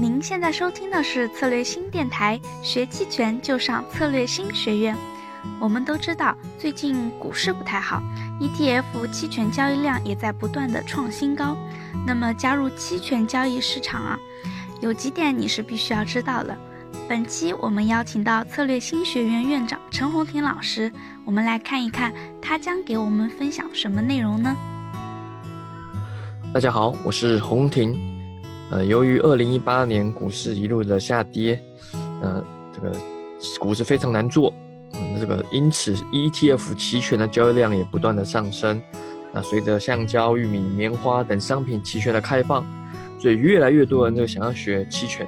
您现在收听的是策略新电台，学期权就上策略新学院。我们都知道，最近股市不太好，ETF 期权交易量也在不断的创新高。那么加入期权交易市场啊，有几点你是必须要知道的。本期我们邀请到策略新学院院长陈红婷老师，我们来看一看他将给我们分享什么内容呢？大家好，我是红婷。呃，由于二零一八年股市一路的下跌，呃，这个股市非常难做，嗯，这个因此 ETF 期权的交易量也不断的上升。那随着橡胶、玉米、棉花等商品期权的开放，所以越来越多人就想要学期权。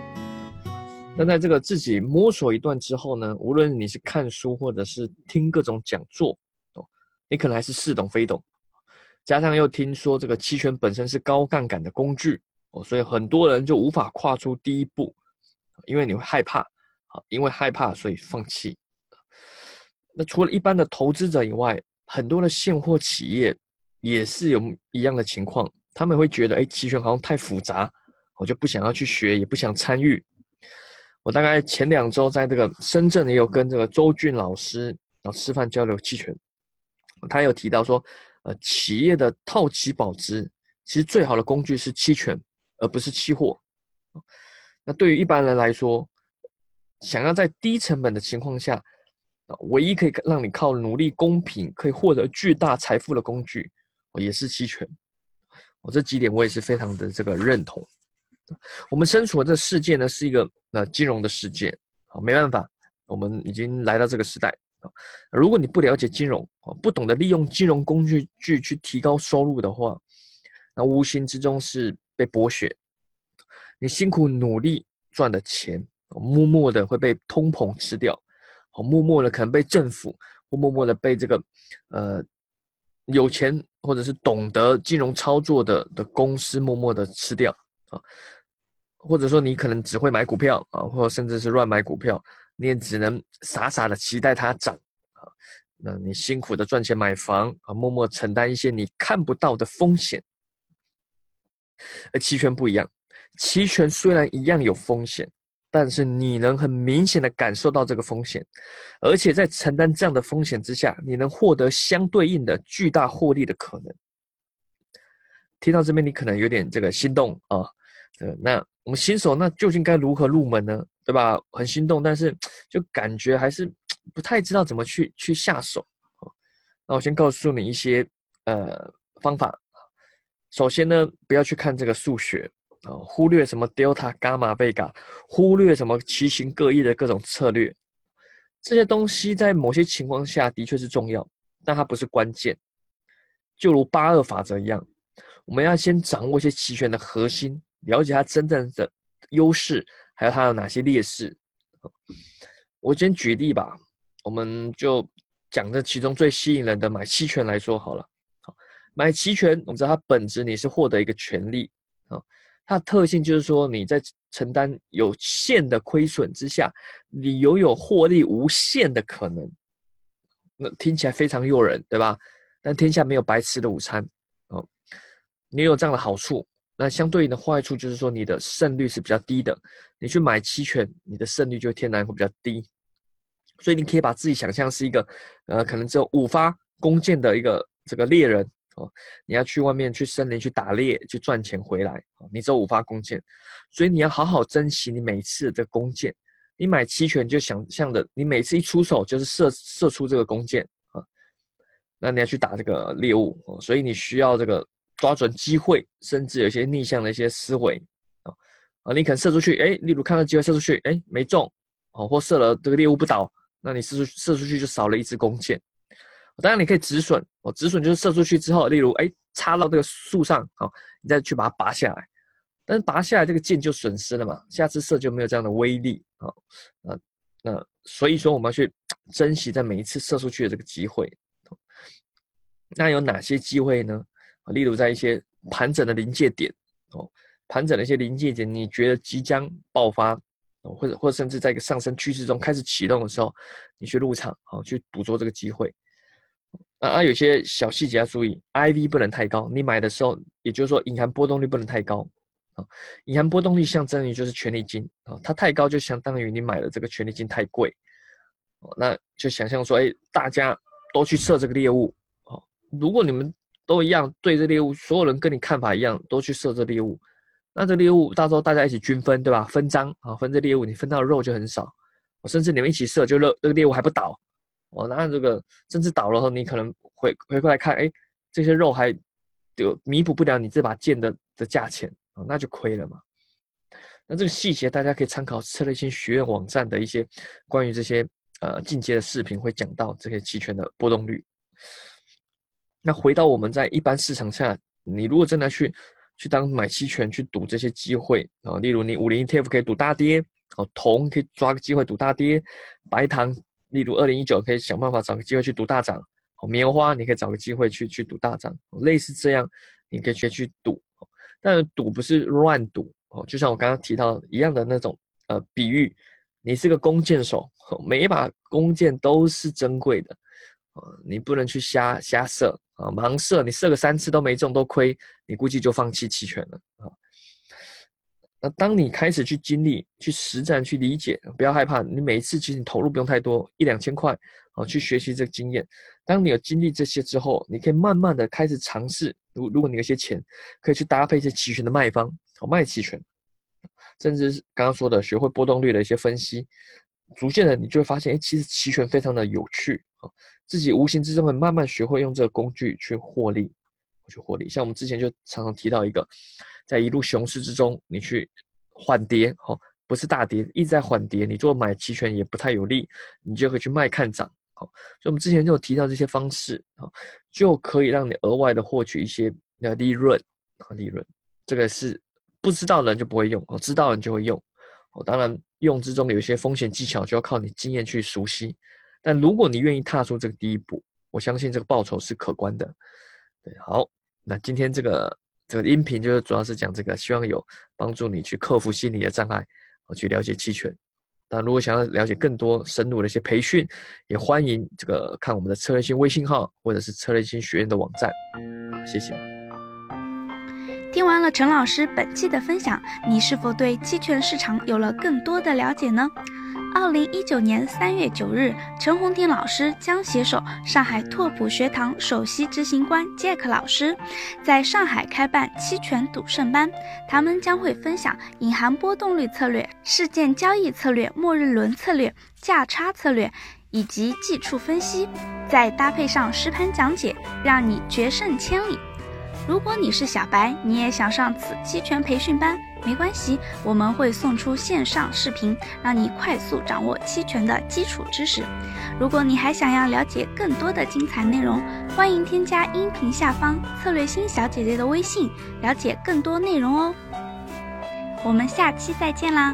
那在这个自己摸索一段之后呢，无论你是看书或者是听各种讲座，哦，你可能还是似懂非懂。加上又听说这个期权本身是高杠杆的工具。哦，所以很多人就无法跨出第一步，因为你会害怕，啊，因为害怕所以放弃。那除了一般的投资者以外，很多的现货企业也是有一样的情况，他们会觉得，哎，期权好像太复杂，我就不想要去学，也不想参与。我大概前两周在这个深圳也有跟这个周俊老师然后吃饭交流期权，他有提到说，呃，企业的套期保值，其实最好的工具是期权。而不是期货。那对于一般人来说，想要在低成本的情况下，唯一可以让你靠努力公平可以获得巨大财富的工具，也是期权。我这几点我也是非常的这个认同。我们身处的这世界呢，是一个呃金融的世界。好，没办法，我们已经来到这个时代。如果你不了解金融啊，不懂得利用金融工具去去提高收入的话，那无形之中是。被剥削，你辛苦努力赚的钱，默默的会被通膨吃掉，哦，默默的可能被政府或默默的被这个，呃，有钱或者是懂得金融操作的的公司默默的吃掉啊，或者说你可能只会买股票啊，或甚至是乱买股票，你也只能傻傻的期待它涨啊，那你辛苦的赚钱买房啊，默默承担一些你看不到的风险。而期权不一样，期权虽然一样有风险，但是你能很明显的感受到这个风险，而且在承担这样的风险之下，你能获得相对应的巨大获利的可能。听到这边，你可能有点这个心动啊，呃，那我们新手那究竟该如何入门呢？对吧？很心动，但是就感觉还是不太知道怎么去去下手。那我先告诉你一些呃方法。首先呢，不要去看这个数学啊，忽略什么 delta、伽马、贝塔，忽略什么奇形各异的各种策略，这些东西在某些情况下的确是重要，但它不是关键。就如八二法则一样，我们要先掌握一些期权的核心，了解它真正的优势，还有它有哪些劣势。我先举例吧，我们就讲这其中最吸引人的买期权来说好了。买期权，我们知道它本质你是获得一个权利啊，它的特性就是说你在承担有限的亏损之下，你拥有获利无限的可能。那听起来非常诱人，对吧？但天下没有白吃的午餐哦。你有这样的好处，那相对应的坏处就是说你的胜率是比较低的。你去买期权，你的胜率就天然会比较低。所以你可以把自己想象是一个呃，可能只有五发弓箭的一个这个猎人。哦，你要去外面去森林去打猎去赚钱回来，你只有五发弓箭，所以你要好好珍惜你每次的弓箭。你买期权就想象的，你每次一出手就是射射出这个弓箭啊，那你要去打这个猎物，所以你需要这个抓准机会，甚至有些逆向的一些思维啊啊，你可能射出去，哎，例如看到机会射出去，哎，没中，哦，或射了这个猎物不倒，那你射出射出去就少了一支弓箭。当然你可以止损，哦，止损就是射出去之后，例如哎插到这个树上，好，你再去把它拔下来，但是拔下来这个箭就损失了嘛，下次射就没有这样的威力，啊，那那所以说我们要去珍惜在每一次射出去的这个机会。那有哪些机会呢？例如在一些盘整的临界点，哦，盘整的一些临界点，你觉得即将爆发，或者或者甚至在一个上升趋势中开始启动的时候，你去入场，好，去捕捉这个机会。啊啊，有些小细节要注意，I V 不能太高。你买的时候，也就是说隐含波动率不能太高，啊。隐含波动率象征于就是权利金啊，它太高就相当于你买的这个权利金太贵。哦，那就想象说，哎，大家都去设这个猎物，哦，如果你们都一样对这猎物，所有人跟你看法一样，都去设这猎物，那这猎物到时候大家一起均分，对吧？分赃啊，分这猎物，你分到的肉就很少，甚至你们一起设，就热这个猎物还不倒，哦，那这个甚至倒了后，你可能回回过来看，哎，这些肉还就弥补不了你这把剑的的价钱啊，那就亏了嘛。那这个细节大家可以参考策略性学院网站的一些关于这些。呃，进阶的视频会讲到这些期权的波动率。那回到我们在一般市场下，你如果真的去去当买期权去赌这些机会啊，例如你五零 ETF 可以赌大跌，哦，铜可以抓个机会赌大跌，白糖，例如二零一九可以想办法找个机会去赌大涨，哦，棉花你可以找个机会去去赌大涨，类似这样，你可以去去赌，但赌不是乱赌哦，就像我刚刚提到一样的那种呃比喻。你是个弓箭手，每一把弓箭都是珍贵的，啊，你不能去瞎瞎射啊，盲射，你射个三次都没中，都亏，你估计就放弃期权了啊。那当你开始去经历、去实战、去理解，不要害怕，你每一次其实你投入不用太多，一两千块啊，去学习这个经验。当你有经历这些之后，你可以慢慢的开始尝试，如如果你有些钱，可以去搭配一些期权的卖方，好卖期权。甚至是刚刚说的，学会波动率的一些分析，逐渐的你就会发现，哎，其实期权非常的有趣啊，自己无形之中会慢慢学会用这个工具去获利，去获利。像我们之前就常常提到一个，在一路熊市之中，你去缓跌，哈，不是大跌，一直在缓跌，你做买期权也不太有利，你就可以去卖看涨，好，所以我们之前就有提到这些方式啊，就可以让你额外的获取一些的利润和利润，这个是。不知道的人就不会用哦，知道的人就会用哦。当然，用之中有一些风险技巧，就要靠你经验去熟悉。但如果你愿意踏出这个第一步，我相信这个报酬是可观的。对，好，那今天这个这个音频就是主要是讲这个，希望有帮助你去克服心理的障碍，我去了解期权。但如果想要了解更多深入的一些培训，也欢迎这个看我们的策略性微信号或者是策略性学院的网站。谢谢。听完了陈老师本期的分享，你是否对期权市场有了更多的了解呢？二零一九年三月九日，陈红婷老师将携手上海拓普学堂首席执行官 Jack 老师，在上海开办期权赌圣班。他们将会分享隐含波动率策略、事件交易策略、末日轮策略、价差策略以及技术分析，再搭配上实盘讲解，让你决胜千里。如果你是小白，你也想上此期权培训班，没关系，我们会送出线上视频，让你快速掌握期权的基础知识。如果你还想要了解更多的精彩内容，欢迎添加音频下方策略星小姐姐的微信，了解更多内容哦。我们下期再见啦！